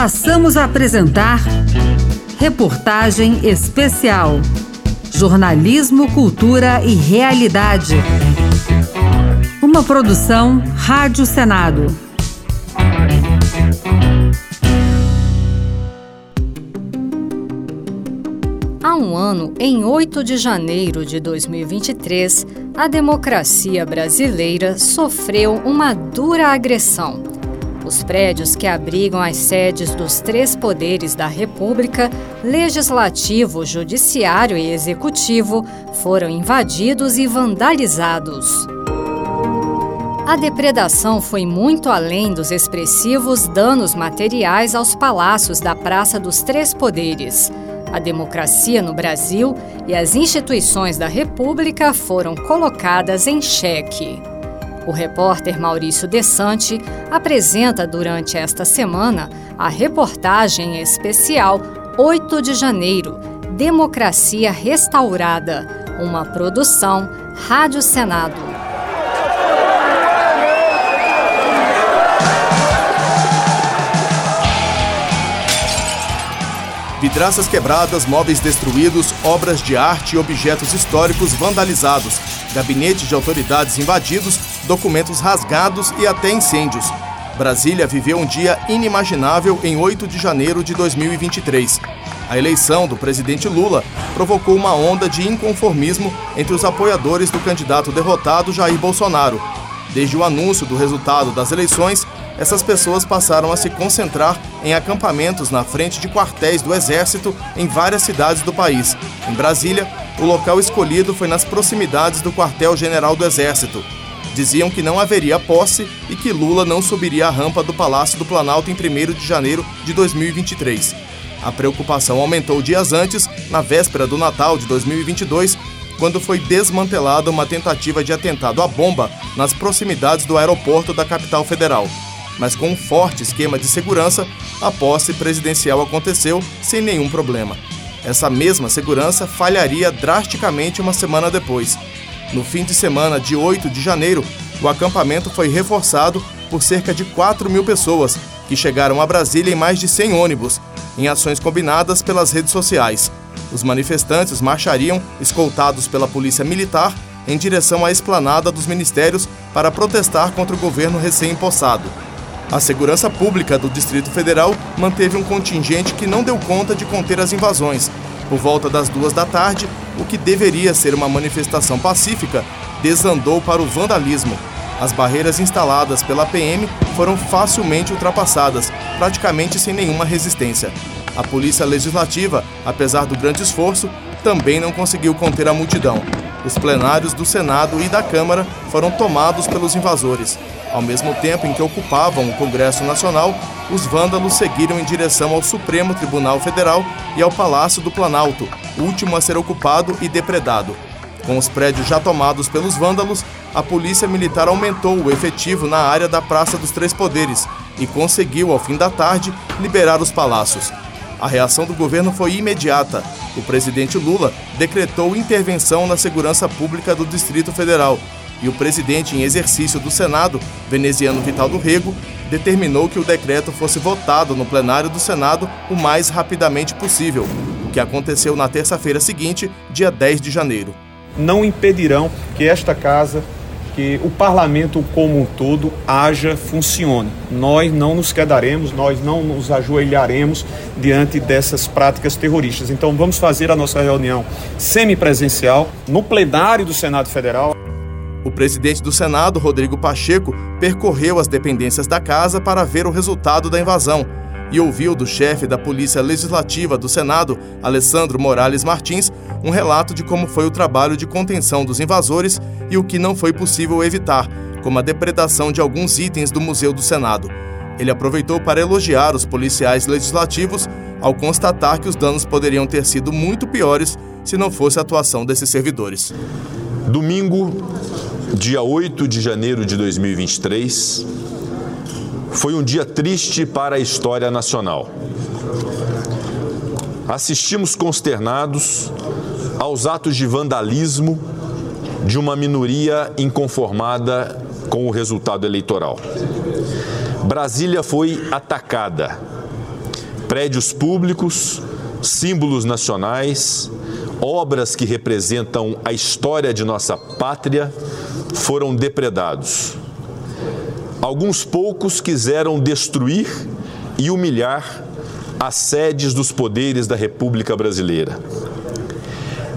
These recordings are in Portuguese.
Passamos a apresentar Reportagem Especial. Jornalismo, Cultura e Realidade. Uma produção Rádio Senado. Há um ano, em 8 de janeiro de 2023, a democracia brasileira sofreu uma dura agressão. Os prédios que abrigam as sedes dos três poderes da República, Legislativo, Judiciário e Executivo, foram invadidos e vandalizados. A depredação foi muito além dos expressivos danos materiais aos palácios da Praça dos Três Poderes. A democracia no Brasil e as instituições da República foram colocadas em xeque. O repórter Maurício Desante apresenta durante esta semana a reportagem especial 8 de janeiro Democracia Restaurada, uma produção Rádio Senado. Vidraças quebradas, móveis destruídos, obras de arte e objetos históricos vandalizados, gabinetes de autoridades invadidos, documentos rasgados e até incêndios. Brasília viveu um dia inimaginável em 8 de janeiro de 2023. A eleição do presidente Lula provocou uma onda de inconformismo entre os apoiadores do candidato derrotado Jair Bolsonaro. Desde o anúncio do resultado das eleições, essas pessoas passaram a se concentrar em acampamentos na frente de quartéis do Exército em várias cidades do país. Em Brasília, o local escolhido foi nas proximidades do quartel-general do Exército. Diziam que não haveria posse e que Lula não subiria a rampa do Palácio do Planalto em 1 de janeiro de 2023. A preocupação aumentou dias antes, na véspera do Natal de 2022, quando foi desmantelada uma tentativa de atentado à bomba nas proximidades do aeroporto da capital federal mas com um forte esquema de segurança, a posse presidencial aconteceu sem nenhum problema. Essa mesma segurança falharia drasticamente uma semana depois. No fim de semana de 8 de janeiro, o acampamento foi reforçado por cerca de 4 mil pessoas, que chegaram a Brasília em mais de 100 ônibus, em ações combinadas pelas redes sociais. Os manifestantes marchariam, escoltados pela Polícia Militar, em direção à esplanada dos ministérios para protestar contra o governo recém-impossado. A Segurança Pública do Distrito Federal manteve um contingente que não deu conta de conter as invasões. Por volta das duas da tarde, o que deveria ser uma manifestação pacífica desandou para o vandalismo. As barreiras instaladas pela PM foram facilmente ultrapassadas, praticamente sem nenhuma resistência. A Polícia Legislativa, apesar do grande esforço, também não conseguiu conter a multidão. Os plenários do Senado e da Câmara foram tomados pelos invasores. Ao mesmo tempo em que ocupavam o Congresso Nacional, os vândalos seguiram em direção ao Supremo Tribunal Federal e ao Palácio do Planalto, último a ser ocupado e depredado. Com os prédios já tomados pelos vândalos, a Polícia Militar aumentou o efetivo na área da Praça dos Três Poderes e conseguiu, ao fim da tarde, liberar os palácios. A reação do governo foi imediata. O presidente Lula decretou intervenção na segurança pública do Distrito Federal e o presidente em exercício do Senado, veneziano Vital do Rego, determinou que o decreto fosse votado no plenário do Senado o mais rapidamente possível, o que aconteceu na terça-feira seguinte, dia 10 de janeiro. Não impedirão que esta casa que o parlamento como um todo haja, funcione. Nós não nos quedaremos, nós não nos ajoelharemos diante dessas práticas terroristas. Então vamos fazer a nossa reunião semipresencial no plenário do Senado Federal. O presidente do Senado, Rodrigo Pacheco, percorreu as dependências da casa para ver o resultado da invasão e ouviu do chefe da Polícia Legislativa do Senado, Alessandro Morales Martins, um relato de como foi o trabalho de contenção dos invasores e o que não foi possível evitar, como a depredação de alguns itens do Museu do Senado. Ele aproveitou para elogiar os policiais legislativos ao constatar que os danos poderiam ter sido muito piores se não fosse a atuação desses servidores. Domingo, dia 8 de janeiro de 2023, foi um dia triste para a história nacional. Assistimos consternados aos atos de vandalismo de uma minoria inconformada com o resultado eleitoral. Brasília foi atacada prédios públicos, símbolos nacionais, obras que representam a história de nossa pátria foram depredados. Alguns poucos quiseram destruir e humilhar as sedes dos poderes da República Brasileira.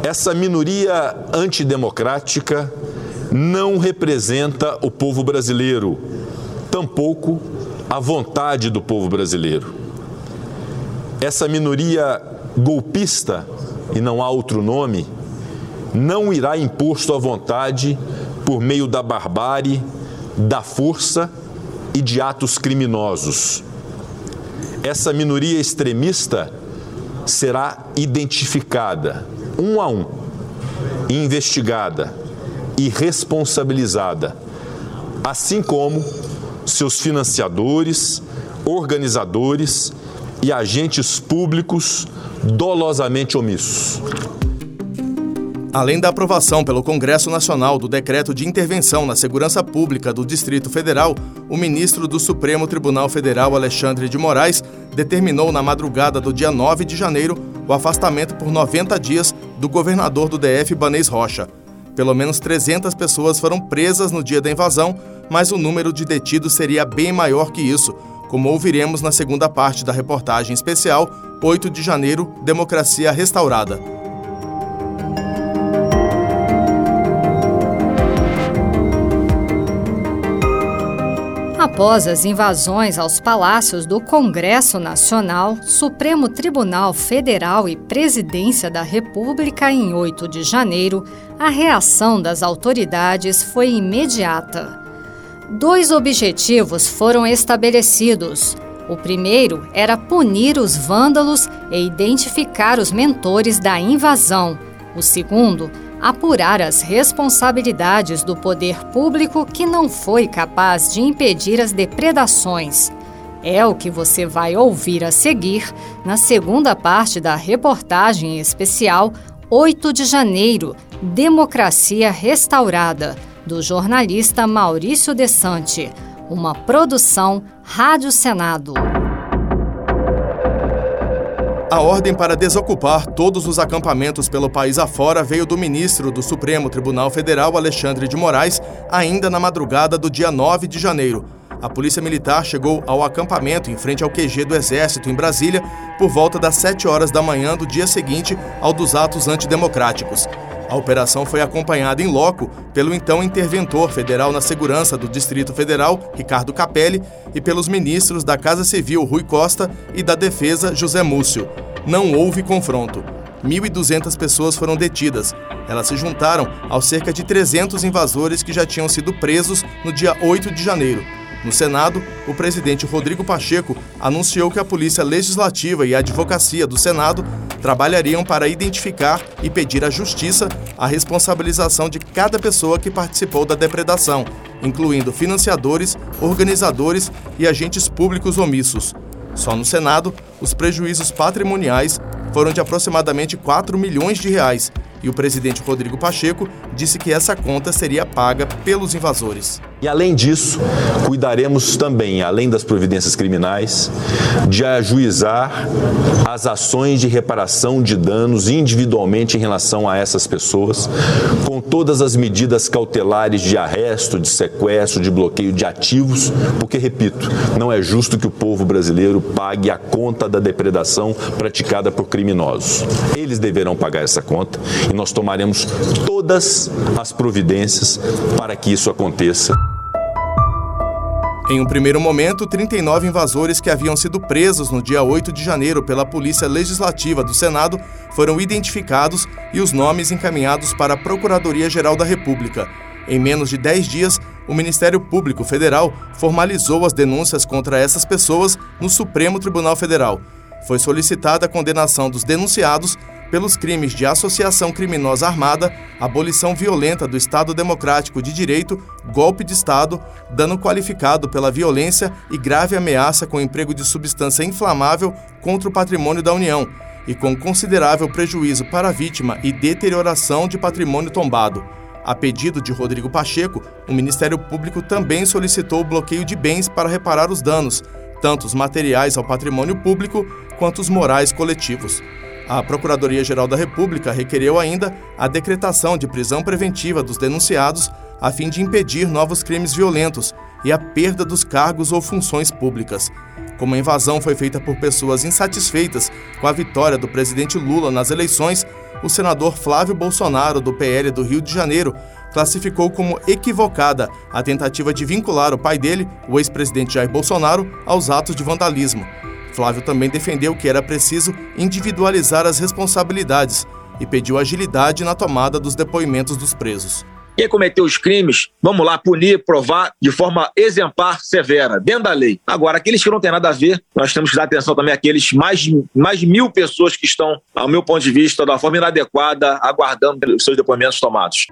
Essa minoria antidemocrática não representa o povo brasileiro, tampouco a vontade do povo brasileiro. Essa minoria golpista, e não há outro nome, não irá impor sua vontade por meio da barbárie, da força e de atos criminosos. Essa minoria extremista será identificada um a um, investigada e responsabilizada, assim como seus financiadores, organizadores e agentes públicos dolosamente omissos. Além da aprovação pelo Congresso Nacional do decreto de intervenção na segurança pública do Distrito Federal, o ministro do Supremo Tribunal Federal, Alexandre de Moraes, determinou na madrugada do dia 9 de janeiro o afastamento por 90 dias do governador do DF, Banês Rocha. Pelo menos 300 pessoas foram presas no dia da invasão, mas o número de detidos seria bem maior que isso, como ouviremos na segunda parte da reportagem especial 8 de janeiro Democracia Restaurada. Após as invasões aos palácios do Congresso Nacional, Supremo Tribunal Federal e Presidência da República em 8 de janeiro, a reação das autoridades foi imediata. Dois objetivos foram estabelecidos. O primeiro era punir os vândalos e identificar os mentores da invasão. O segundo, apurar as responsabilidades do poder público que não foi capaz de impedir as depredações. É o que você vai ouvir a seguir na segunda parte da reportagem especial 8 de janeiro Democracia Restaurada, do jornalista Maurício Desante, uma produção Rádio Senado. A ordem para desocupar todos os acampamentos pelo país afora veio do ministro do Supremo Tribunal Federal, Alexandre de Moraes, ainda na madrugada do dia 9 de janeiro. A Polícia Militar chegou ao acampamento em frente ao QG do Exército, em Brasília, por volta das 7 horas da manhã do dia seguinte ao dos atos antidemocráticos. A operação foi acompanhada em loco pelo então interventor federal na segurança do Distrito Federal, Ricardo Capelli, e pelos ministros da Casa Civil, Rui Costa, e da Defesa, José Múcio. Não houve confronto. 1.200 pessoas foram detidas. Elas se juntaram aos cerca de 300 invasores que já tinham sido presos no dia 8 de janeiro. No Senado, o presidente Rodrigo Pacheco anunciou que a Polícia Legislativa e a Advocacia do Senado trabalhariam para identificar e pedir à Justiça a responsabilização de cada pessoa que participou da depredação, incluindo financiadores, organizadores e agentes públicos omissos. Só no Senado, os prejuízos patrimoniais foram de aproximadamente 4 milhões de reais e o presidente Rodrigo Pacheco disse que essa conta seria paga pelos invasores. E além disso, cuidaremos também, além das providências criminais, de ajuizar as ações de reparação de danos individualmente em relação a essas pessoas, com todas as medidas cautelares de arresto, de sequestro, de bloqueio de ativos, porque, repito, não é justo que o povo brasileiro pague a conta da depredação praticada por criminosos. Eles deverão pagar essa conta e nós tomaremos todas as providências para que isso aconteça. Em um primeiro momento, 39 invasores que haviam sido presos no dia 8 de janeiro pela Polícia Legislativa do Senado foram identificados e os nomes encaminhados para a Procuradoria-Geral da República. Em menos de 10 dias, o Ministério Público Federal formalizou as denúncias contra essas pessoas no Supremo Tribunal Federal. Foi solicitada a condenação dos denunciados pelos crimes de associação criminosa armada, abolição violenta do Estado Democrático de Direito, golpe de Estado, dano qualificado pela violência e grave ameaça com emprego de substância inflamável contra o patrimônio da União e com considerável prejuízo para a vítima e deterioração de patrimônio tombado. A pedido de Rodrigo Pacheco, o Ministério Público também solicitou o bloqueio de bens para reparar os danos, tanto os materiais ao patrimônio público quanto os morais coletivos. A Procuradoria-Geral da República requereu ainda a decretação de prisão preventiva dos denunciados a fim de impedir novos crimes violentos e a perda dos cargos ou funções públicas. Como a invasão foi feita por pessoas insatisfeitas com a vitória do presidente Lula nas eleições, o senador Flávio Bolsonaro, do PL do Rio de Janeiro, classificou como equivocada a tentativa de vincular o pai dele, o ex-presidente Jair Bolsonaro, aos atos de vandalismo. Flávio também defendeu que era preciso individualizar as responsabilidades e pediu agilidade na tomada dos depoimentos dos presos. Quem cometeu os crimes, vamos lá, punir, provar de forma exemplar, severa, dentro da lei. Agora, aqueles que não têm nada a ver, nós temos que dar atenção também àqueles mais, mais de mil pessoas que estão, ao meu ponto de vista, da forma inadequada, aguardando os seus depoimentos tomados.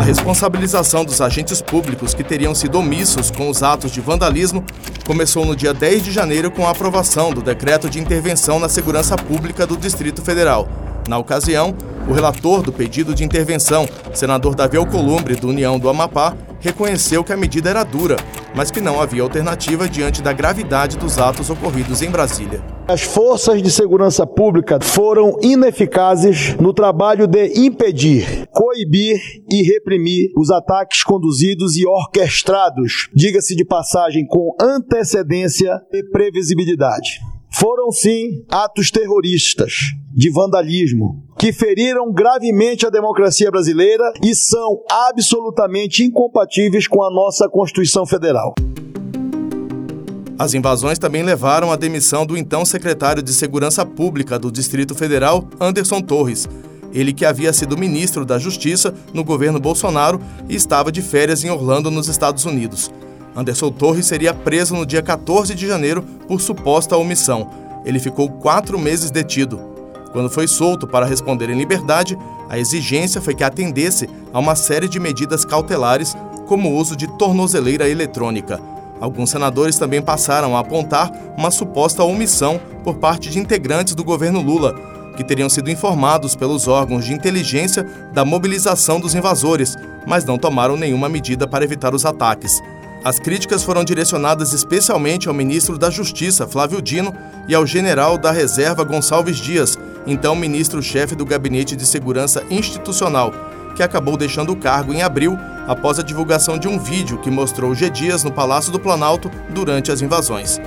A responsabilização dos agentes públicos que teriam sido omissos com os atos de vandalismo começou no dia 10 de janeiro com a aprovação do decreto de intervenção na segurança pública do Distrito Federal. Na ocasião, o relator do pedido de intervenção, senador Davi Alcolumbre, do União do Amapá, reconheceu que a medida era dura, mas que não havia alternativa diante da gravidade dos atos ocorridos em Brasília. As forças de segurança pública foram ineficazes no trabalho de impedir, coibir e reprimir os ataques conduzidos e orquestrados, diga-se de passagem, com antecedência e previsibilidade. Foram sim atos terroristas de vandalismo que feriram gravemente a democracia brasileira e são absolutamente incompatíveis com a nossa Constituição Federal. As invasões também levaram à demissão do então secretário de Segurança Pública do Distrito Federal, Anderson Torres. Ele que havia sido ministro da Justiça no governo Bolsonaro e estava de férias em Orlando, nos Estados Unidos. Anderson Torres seria preso no dia 14 de janeiro por suposta omissão. Ele ficou quatro meses detido. Quando foi solto para responder em liberdade, a exigência foi que atendesse a uma série de medidas cautelares, como o uso de tornozeleira eletrônica. Alguns senadores também passaram a apontar uma suposta omissão por parte de integrantes do governo Lula, que teriam sido informados pelos órgãos de inteligência da mobilização dos invasores, mas não tomaram nenhuma medida para evitar os ataques. As críticas foram direcionadas especialmente ao ministro da Justiça, Flávio Dino, e ao general da Reserva Gonçalves Dias, então ministro-chefe do Gabinete de Segurança Institucional, que acabou deixando o cargo em abril após a divulgação de um vídeo que mostrou G. Dias no Palácio do Planalto durante as invasões.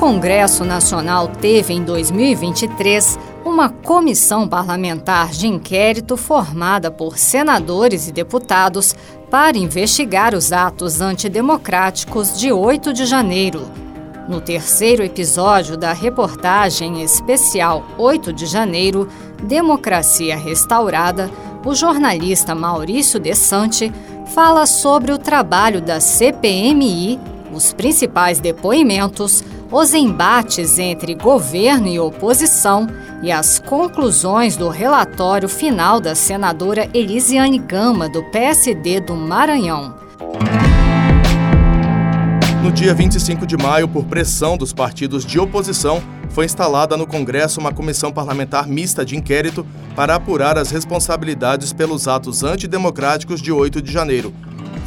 Congresso Nacional teve em 2023 uma comissão parlamentar de inquérito formada por senadores e deputados para investigar os atos antidemocráticos de 8 de janeiro. No terceiro episódio da reportagem especial 8 de janeiro, Democracia Restaurada, o jornalista Maurício Desante fala sobre o trabalho da CPMI, os principais depoimentos, os embates entre governo e oposição e as conclusões do relatório final da senadora Elisiane Gama, do PSD do Maranhão. No dia 25 de maio, por pressão dos partidos de oposição, foi instalada no Congresso uma comissão parlamentar mista de inquérito para apurar as responsabilidades pelos atos antidemocráticos de 8 de janeiro.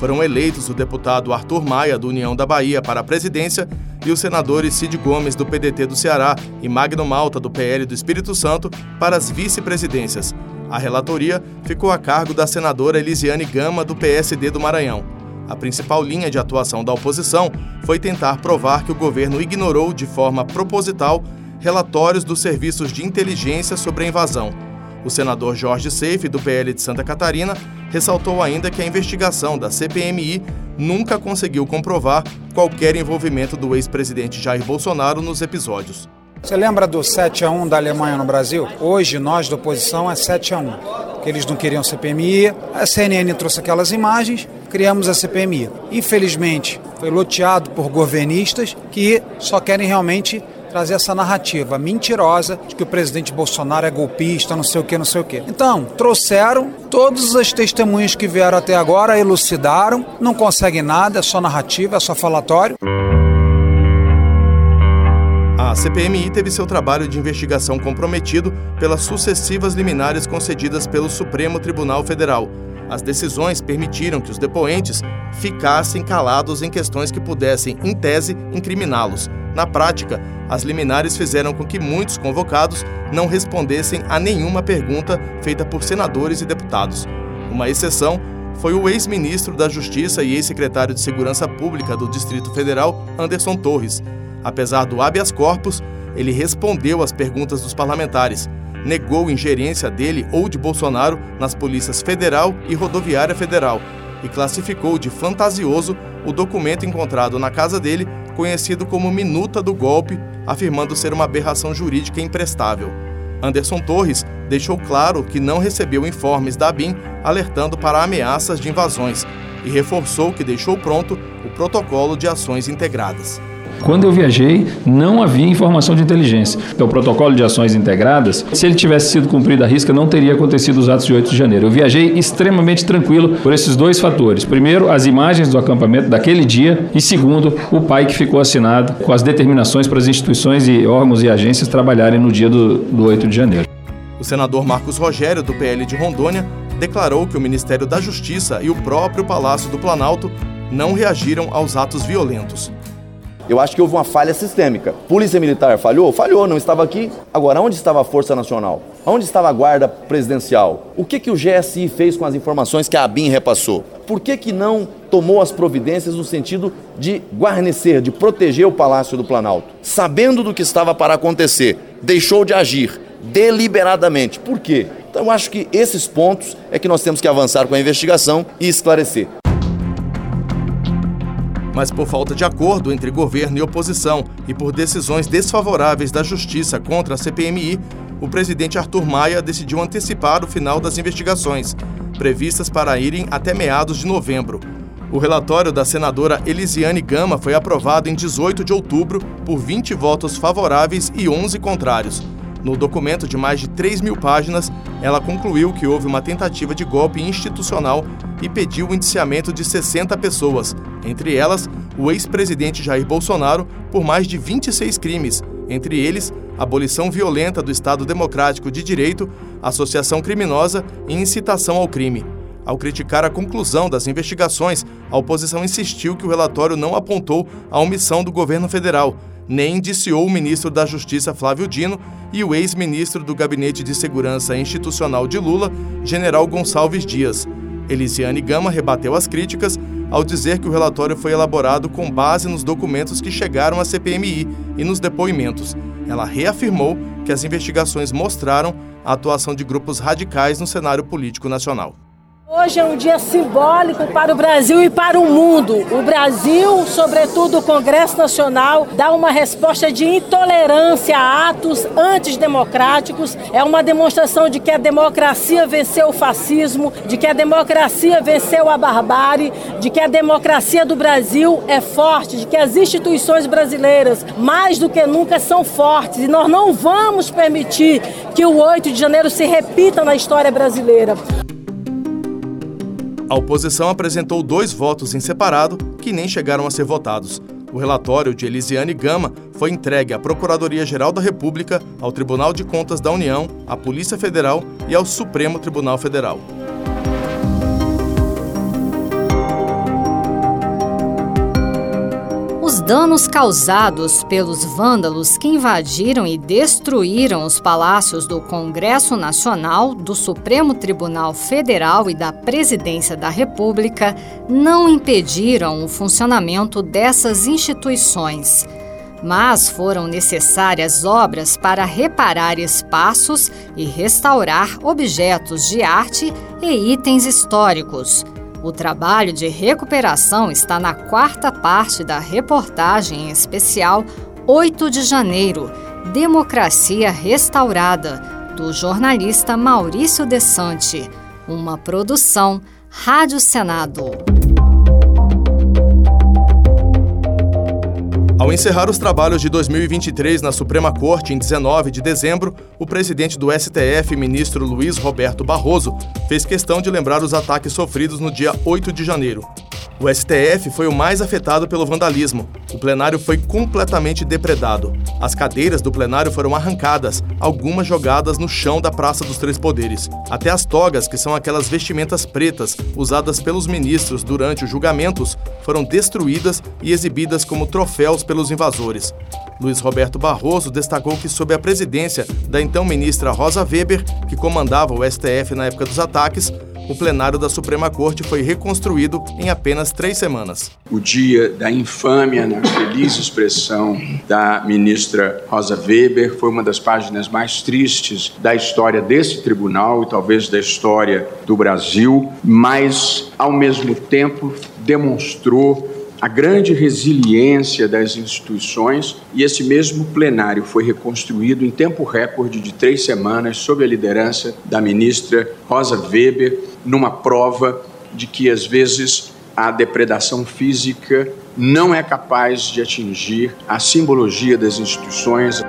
Foram eleitos o deputado Arthur Maia, do União da Bahia, para a presidência e os senadores Cid Gomes, do PDT do Ceará, e Magno Malta, do PL do Espírito Santo, para as vice-presidências. A relatoria ficou a cargo da senadora Elisiane Gama, do PSD do Maranhão. A principal linha de atuação da oposição foi tentar provar que o governo ignorou de forma proposital relatórios dos serviços de inteligência sobre a invasão. O senador Jorge Seife, do PL de Santa Catarina, ressaltou ainda que a investigação da CPMI nunca conseguiu comprovar qualquer envolvimento do ex-presidente Jair Bolsonaro nos episódios. Você lembra do 7 a 1 da Alemanha no Brasil? Hoje nós da oposição é 7 a 1. Que eles não queriam CPMI, a CNN trouxe aquelas imagens, criamos a CPMI. Infelizmente, foi loteado por governistas que só querem realmente trazer essa narrativa mentirosa de que o presidente Bolsonaro é golpista, não sei o que, não sei o que. Então, trouxeram todas as testemunhas que vieram até agora, elucidaram, não conseguem nada, é só narrativa, é só falatório. A CPMI teve seu trabalho de investigação comprometido pelas sucessivas liminares concedidas pelo Supremo Tribunal Federal. As decisões permitiram que os depoentes ficassem calados em questões que pudessem, em tese, incriminá-los. Na prática, as liminares fizeram com que muitos convocados não respondessem a nenhuma pergunta feita por senadores e deputados. Uma exceção foi o ex-ministro da Justiça e ex-secretário de Segurança Pública do Distrito Federal, Anderson Torres. Apesar do habeas corpus, ele respondeu às perguntas dos parlamentares, negou ingerência dele ou de Bolsonaro nas polícias federal e rodoviária federal e classificou de fantasioso o documento encontrado na casa dele, conhecido como Minuta do Golpe, afirmando ser uma aberração jurídica imprestável. Anderson Torres deixou claro que não recebeu informes da ABIN alertando para ameaças de invasões e reforçou que deixou pronto o protocolo de ações integradas. Quando eu viajei, não havia informação de inteligência. O protocolo de ações integradas, se ele tivesse sido cumprido à risca, não teria acontecido os atos de 8 de janeiro. Eu viajei extremamente tranquilo por esses dois fatores. Primeiro, as imagens do acampamento daquele dia e segundo, o pai que ficou assinado com as determinações para as instituições e órgãos e agências trabalharem no dia do, do 8 de janeiro. O senador Marcos Rogério, do PL de Rondônia, declarou que o Ministério da Justiça e o próprio Palácio do Planalto não reagiram aos atos violentos. Eu acho que houve uma falha sistêmica. Polícia Militar falhou? Falhou, não estava aqui. Agora, onde estava a Força Nacional? Onde estava a Guarda Presidencial? O que, que o GSI fez com as informações que a ABIN repassou? Por que, que não tomou as providências no sentido de guarnecer, de proteger o Palácio do Planalto? Sabendo do que estava para acontecer, deixou de agir deliberadamente. Por quê? Então, eu acho que esses pontos é que nós temos que avançar com a investigação e esclarecer mas por falta de acordo entre governo e oposição e por decisões desfavoráveis da Justiça contra a CPMI, o presidente Arthur Maia decidiu antecipar o final das investigações, previstas para irem até meados de novembro. O relatório da senadora Elisiane Gama foi aprovado em 18 de outubro por 20 votos favoráveis e 11 contrários. No documento de mais de 3 mil páginas, ela concluiu que houve uma tentativa de golpe institucional e pediu o indiciamento de 60 pessoas, entre elas o ex-presidente Jair Bolsonaro, por mais de 26 crimes, entre eles abolição violenta do Estado Democrático de Direito, associação criminosa e incitação ao crime. Ao criticar a conclusão das investigações, a oposição insistiu que o relatório não apontou a omissão do governo federal, nem indiciou o ministro da Justiça Flávio Dino e o ex-ministro do Gabinete de Segurança Institucional de Lula, general Gonçalves Dias. Elisiane Gama rebateu as críticas ao dizer que o relatório foi elaborado com base nos documentos que chegaram à CPMI e nos depoimentos. Ela reafirmou que as investigações mostraram a atuação de grupos radicais no cenário político nacional. Hoje é um dia simbólico para o Brasil e para o mundo. O Brasil, sobretudo o Congresso Nacional, dá uma resposta de intolerância a atos antidemocráticos. É uma demonstração de que a democracia venceu o fascismo, de que a democracia venceu a barbárie, de que a democracia do Brasil é forte, de que as instituições brasileiras, mais do que nunca, são fortes. E nós não vamos permitir que o 8 de janeiro se repita na história brasileira. A oposição apresentou dois votos em separado que nem chegaram a ser votados. O relatório de Elisiane Gama foi entregue à Procuradoria-Geral da República, ao Tribunal de Contas da União, à Polícia Federal e ao Supremo Tribunal Federal. Danos causados pelos vândalos que invadiram e destruíram os palácios do Congresso Nacional, do Supremo Tribunal Federal e da Presidência da República não impediram o funcionamento dessas instituições. Mas foram necessárias obras para reparar espaços e restaurar objetos de arte e itens históricos o trabalho de recuperação está na quarta parte da reportagem especial 8 de janeiro Democracia Restaurada, do jornalista Maurício Desante. Uma produção Rádio Senado. Ao encerrar os trabalhos de 2023 na Suprema Corte em 19 de dezembro, o presidente do STF, ministro Luiz Roberto Barroso, fez questão de lembrar os ataques sofridos no dia 8 de janeiro. O STF foi o mais afetado pelo vandalismo. O plenário foi completamente depredado. As cadeiras do plenário foram arrancadas, algumas jogadas no chão da Praça dos Três Poderes. Até as togas, que são aquelas vestimentas pretas usadas pelos ministros durante os julgamentos, foram destruídas e exibidas como troféus pelos invasores. Luiz Roberto Barroso destacou que, sob a presidência da então ministra Rosa Weber, que comandava o STF na época dos ataques, o plenário da Suprema Corte foi reconstruído em apenas três semanas. O dia da infâmia, na feliz expressão da ministra Rosa Weber, foi uma das páginas mais tristes da história desse tribunal e talvez da história do Brasil, mas, ao mesmo tempo, demonstrou a grande resiliência das instituições e esse mesmo plenário foi reconstruído em tempo recorde de três semanas sob a liderança da ministra Rosa Weber, numa prova de que às vezes a depredação física não é capaz de atingir a simbologia das instituições.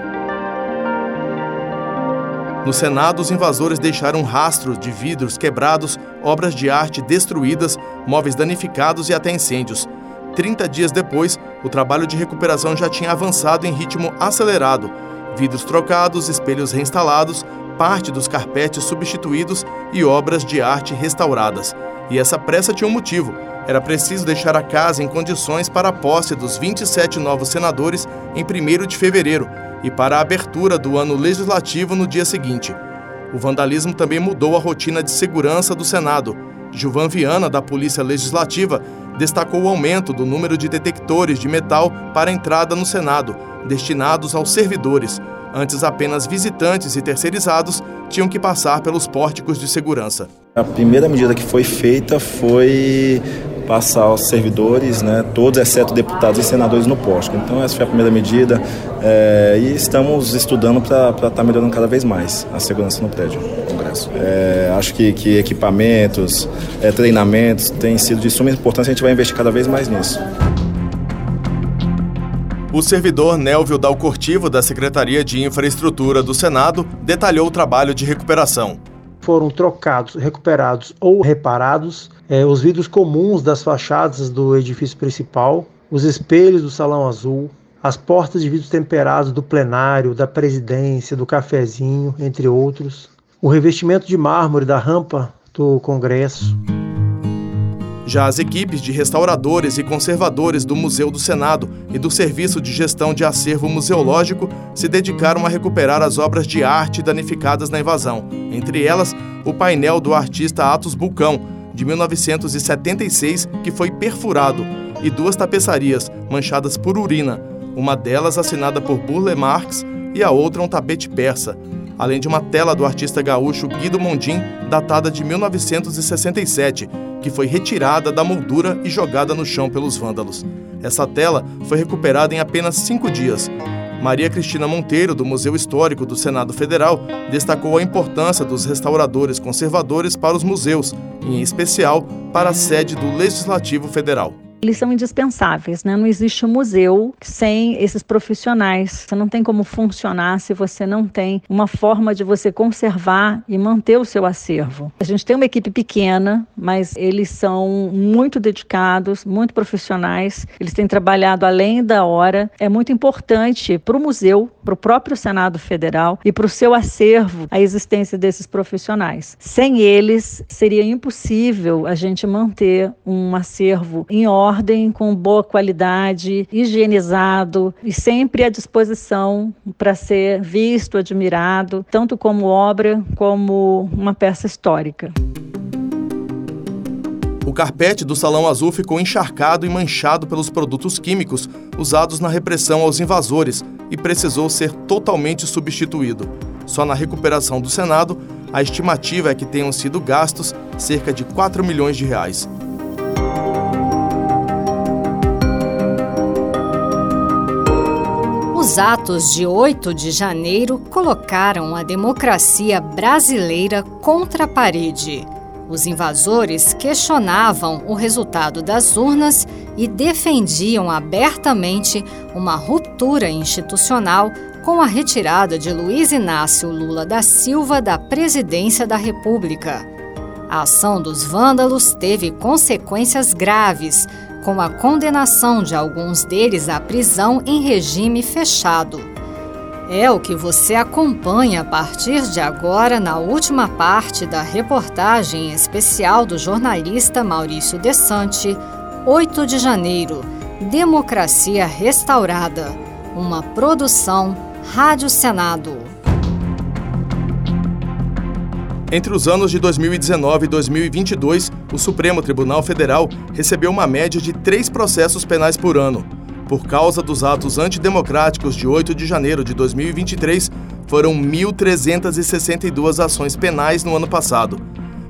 No Senado, os invasores deixaram rastros de vidros quebrados, obras de arte destruídas, móveis danificados e até incêndios. 30 dias depois, o trabalho de recuperação já tinha avançado em ritmo acelerado. Vidros trocados, espelhos reinstalados, parte dos carpetes substituídos e obras de arte restauradas. E essa pressa tinha um motivo. Era preciso deixar a casa em condições para a posse dos 27 novos senadores em 1 de fevereiro e para a abertura do ano legislativo no dia seguinte. O vandalismo também mudou a rotina de segurança do Senado. Gilvan Viana, da Polícia Legislativa, destacou o aumento do número de detectores de metal para entrada no Senado, destinados aos servidores. Antes, apenas visitantes e terceirizados tinham que passar pelos pórticos de segurança. A primeira medida que foi feita foi passar aos servidores, né, todos exceto deputados e senadores no pórtico. Então essa foi a primeira medida é, e estamos estudando para estar tá melhorando cada vez mais a segurança no prédio do Congresso. É, acho que, que equipamentos, é, treinamentos têm sido de suma importância, a gente vai investir cada vez mais nisso. O servidor Nelvio Dalcortivo, da Secretaria de Infraestrutura do Senado, detalhou o trabalho de recuperação. Foram trocados, recuperados ou reparados é, os vidros comuns das fachadas do edifício principal, os espelhos do salão azul, as portas de vidro temperados do plenário, da presidência, do cafezinho, entre outros, o revestimento de mármore da rampa do Congresso. Já as equipes de restauradores e conservadores do Museu do Senado e do Serviço de Gestão de Acervo Museológico se dedicaram a recuperar as obras de arte danificadas na invasão, entre elas o painel do artista Atos Bulcão, de 1976, que foi perfurado, e duas tapeçarias manchadas por urina, uma delas assinada por Burle Marx e a outra um tapete persa, além de uma tela do artista gaúcho Guido Mondim, datada de 1967, que foi retirada da moldura e jogada no chão pelos vândalos. Essa tela foi recuperada em apenas cinco dias. Maria Cristina Monteiro, do Museu Histórico do Senado Federal, destacou a importância dos restauradores conservadores para os museus, e em especial para a sede do Legislativo Federal eles são indispensáveis, né? Não existe um museu sem esses profissionais. Você não tem como funcionar se você não tem uma forma de você conservar e manter o seu acervo. A gente tem uma equipe pequena, mas eles são muito dedicados, muito profissionais. Eles têm trabalhado além da hora. É muito importante para o museu, para o próprio Senado Federal e para o seu acervo a existência desses profissionais. Sem eles, seria impossível a gente manter um acervo em ordem ordem, com boa qualidade, higienizado e sempre à disposição para ser visto, admirado, tanto como obra como uma peça histórica. O carpete do Salão Azul ficou encharcado e manchado pelos produtos químicos usados na repressão aos invasores e precisou ser totalmente substituído. Só na recuperação do Senado, a estimativa é que tenham sido gastos cerca de 4 milhões de reais. Os atos de 8 de janeiro colocaram a democracia brasileira contra a parede. Os invasores questionavam o resultado das urnas e defendiam abertamente uma ruptura institucional com a retirada de Luiz Inácio Lula da Silva da presidência da República. A ação dos vândalos teve consequências graves, com a condenação de alguns deles à prisão em regime fechado. É o que você acompanha a partir de agora na última parte da reportagem especial do jornalista Maurício Desante, 8 de janeiro Democracia Restaurada, uma produção Rádio Senado. Entre os anos de 2019 e 2022, o Supremo Tribunal Federal recebeu uma média de três processos penais por ano. Por causa dos atos antidemocráticos de 8 de janeiro de 2023, foram 1.362 ações penais no ano passado.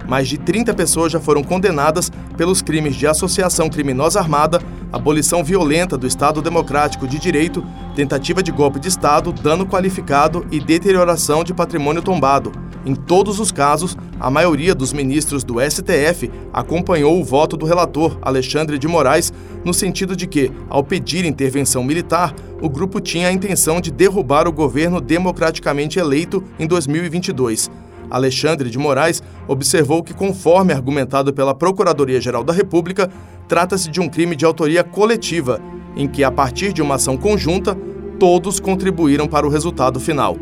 Mais de 30 pessoas já foram condenadas pelos crimes de associação criminosa armada, abolição violenta do Estado Democrático de Direito, tentativa de golpe de Estado, dano qualificado e deterioração de patrimônio tombado. Em todos os casos, a maioria dos ministros do STF acompanhou o voto do relator, Alexandre de Moraes, no sentido de que, ao pedir intervenção militar, o grupo tinha a intenção de derrubar o governo democraticamente eleito em 2022. Alexandre de Moraes observou que, conforme argumentado pela Procuradoria-Geral da República, trata-se de um crime de autoria coletiva, em que, a partir de uma ação conjunta, todos contribuíram para o resultado final.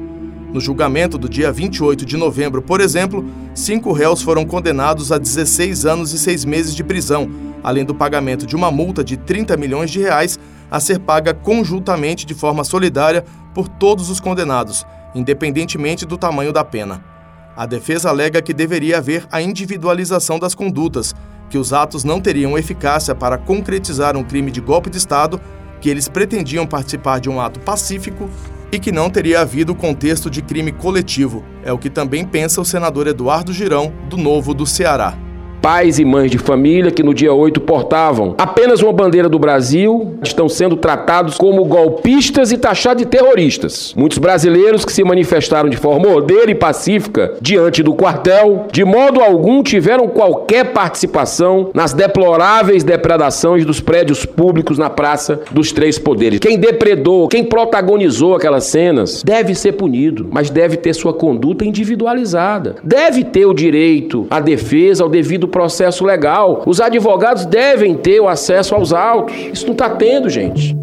No julgamento do dia 28 de novembro, por exemplo, cinco réus foram condenados a 16 anos e seis meses de prisão, além do pagamento de uma multa de 30 milhões de reais a ser paga conjuntamente de forma solidária por todos os condenados, independentemente do tamanho da pena. A defesa alega que deveria haver a individualização das condutas, que os atos não teriam eficácia para concretizar um crime de golpe de Estado, que eles pretendiam participar de um ato pacífico e que não teria havido contexto de crime coletivo. É o que também pensa o senador Eduardo Girão, do Novo do Ceará pais e mães de família que no dia 8 portavam apenas uma bandeira do Brasil estão sendo tratados como golpistas e taxados de terroristas. Muitos brasileiros que se manifestaram de forma ordeira e pacífica diante do quartel, de modo algum tiveram qualquer participação nas deploráveis depredações dos prédios públicos na Praça dos Três Poderes. Quem depredou, quem protagonizou aquelas cenas, deve ser punido, mas deve ter sua conduta individualizada. Deve ter o direito à defesa, ao devido processo legal. Os advogados devem ter o acesso aos autos. Isso não está tendo, gente.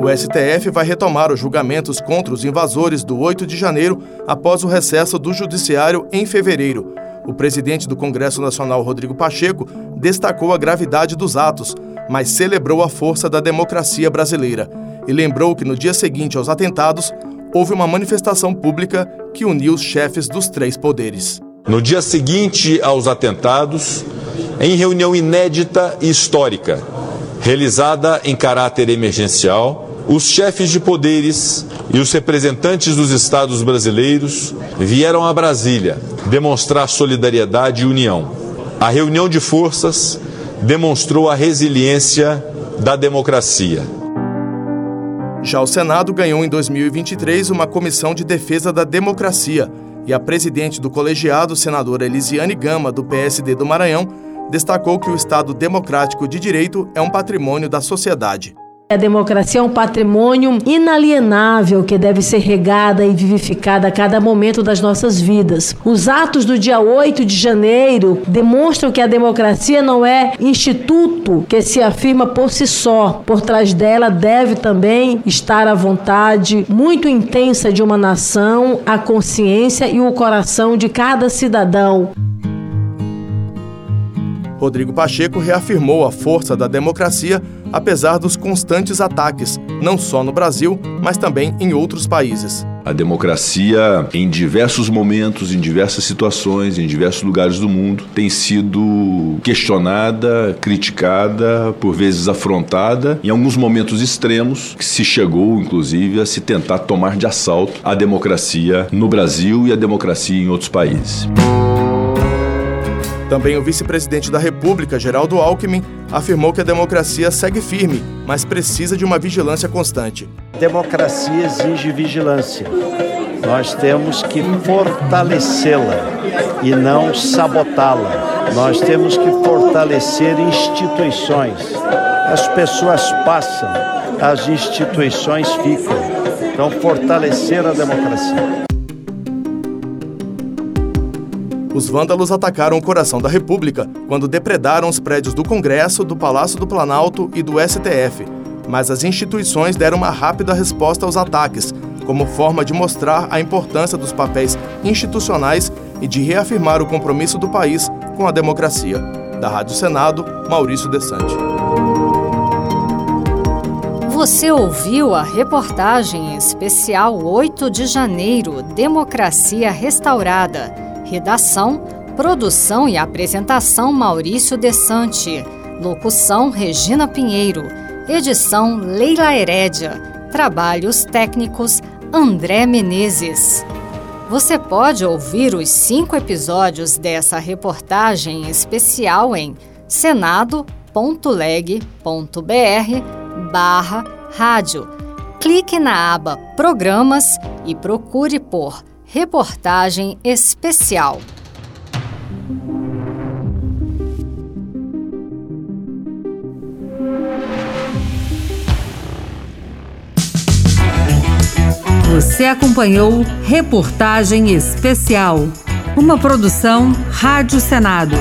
O STF vai retomar os julgamentos contra os invasores do 8 de janeiro após o recesso do Judiciário em fevereiro. O presidente do Congresso Nacional, Rodrigo Pacheco, destacou a gravidade dos atos, mas celebrou a força da democracia brasileira e lembrou que no dia seguinte aos atentados, houve uma manifestação pública que uniu os chefes dos três poderes. No dia seguinte aos atentados, em reunião inédita e histórica, realizada em caráter emergencial, os chefes de poderes e os representantes dos estados brasileiros vieram a Brasília demonstrar solidariedade e união. A reunião de forças demonstrou a resiliência da democracia. Já o Senado ganhou em 2023 uma comissão de defesa da democracia e a presidente do colegiado, senadora Elisiane Gama, do PSD do Maranhão, destacou que o Estado democrático de direito é um patrimônio da sociedade. A democracia é um patrimônio inalienável que deve ser regada e vivificada a cada momento das nossas vidas. Os atos do dia 8 de janeiro demonstram que a democracia não é instituto que se afirma por si só. Por trás dela deve também estar a vontade muito intensa de uma nação, a consciência e o coração de cada cidadão. Rodrigo Pacheco reafirmou a força da democracia apesar dos constantes ataques, não só no Brasil, mas também em outros países. A democracia, em diversos momentos, em diversas situações, em diversos lugares do mundo, tem sido questionada, criticada, por vezes afrontada, em alguns momentos extremos, que se chegou, inclusive, a se tentar tomar de assalto a democracia no Brasil e a democracia em outros países. Também o vice-presidente da República, Geraldo Alckmin, afirmou que a democracia segue firme, mas precisa de uma vigilância constante. Democracia exige vigilância. Nós temos que fortalecê-la e não sabotá-la. Nós temos que fortalecer instituições. As pessoas passam, as instituições ficam. Então, fortalecer a democracia. Os vândalos atacaram o coração da República quando depredaram os prédios do Congresso, do Palácio do Planalto e do STF. Mas as instituições deram uma rápida resposta aos ataques, como forma de mostrar a importância dos papéis institucionais e de reafirmar o compromisso do país com a democracia. Da Rádio Senado, Maurício Desante. Você ouviu a reportagem especial 8 de janeiro Democracia Restaurada. Redação, produção e apresentação Maurício Desante. Locução Regina Pinheiro. Edição Leila Herédia. Trabalhos técnicos André Menezes. Você pode ouvir os cinco episódios dessa reportagem especial em senado.leg.br barra rádio. Clique na aba Programas e procure por Reportagem Especial. Você acompanhou Reportagem Especial, uma produção Rádio Senado.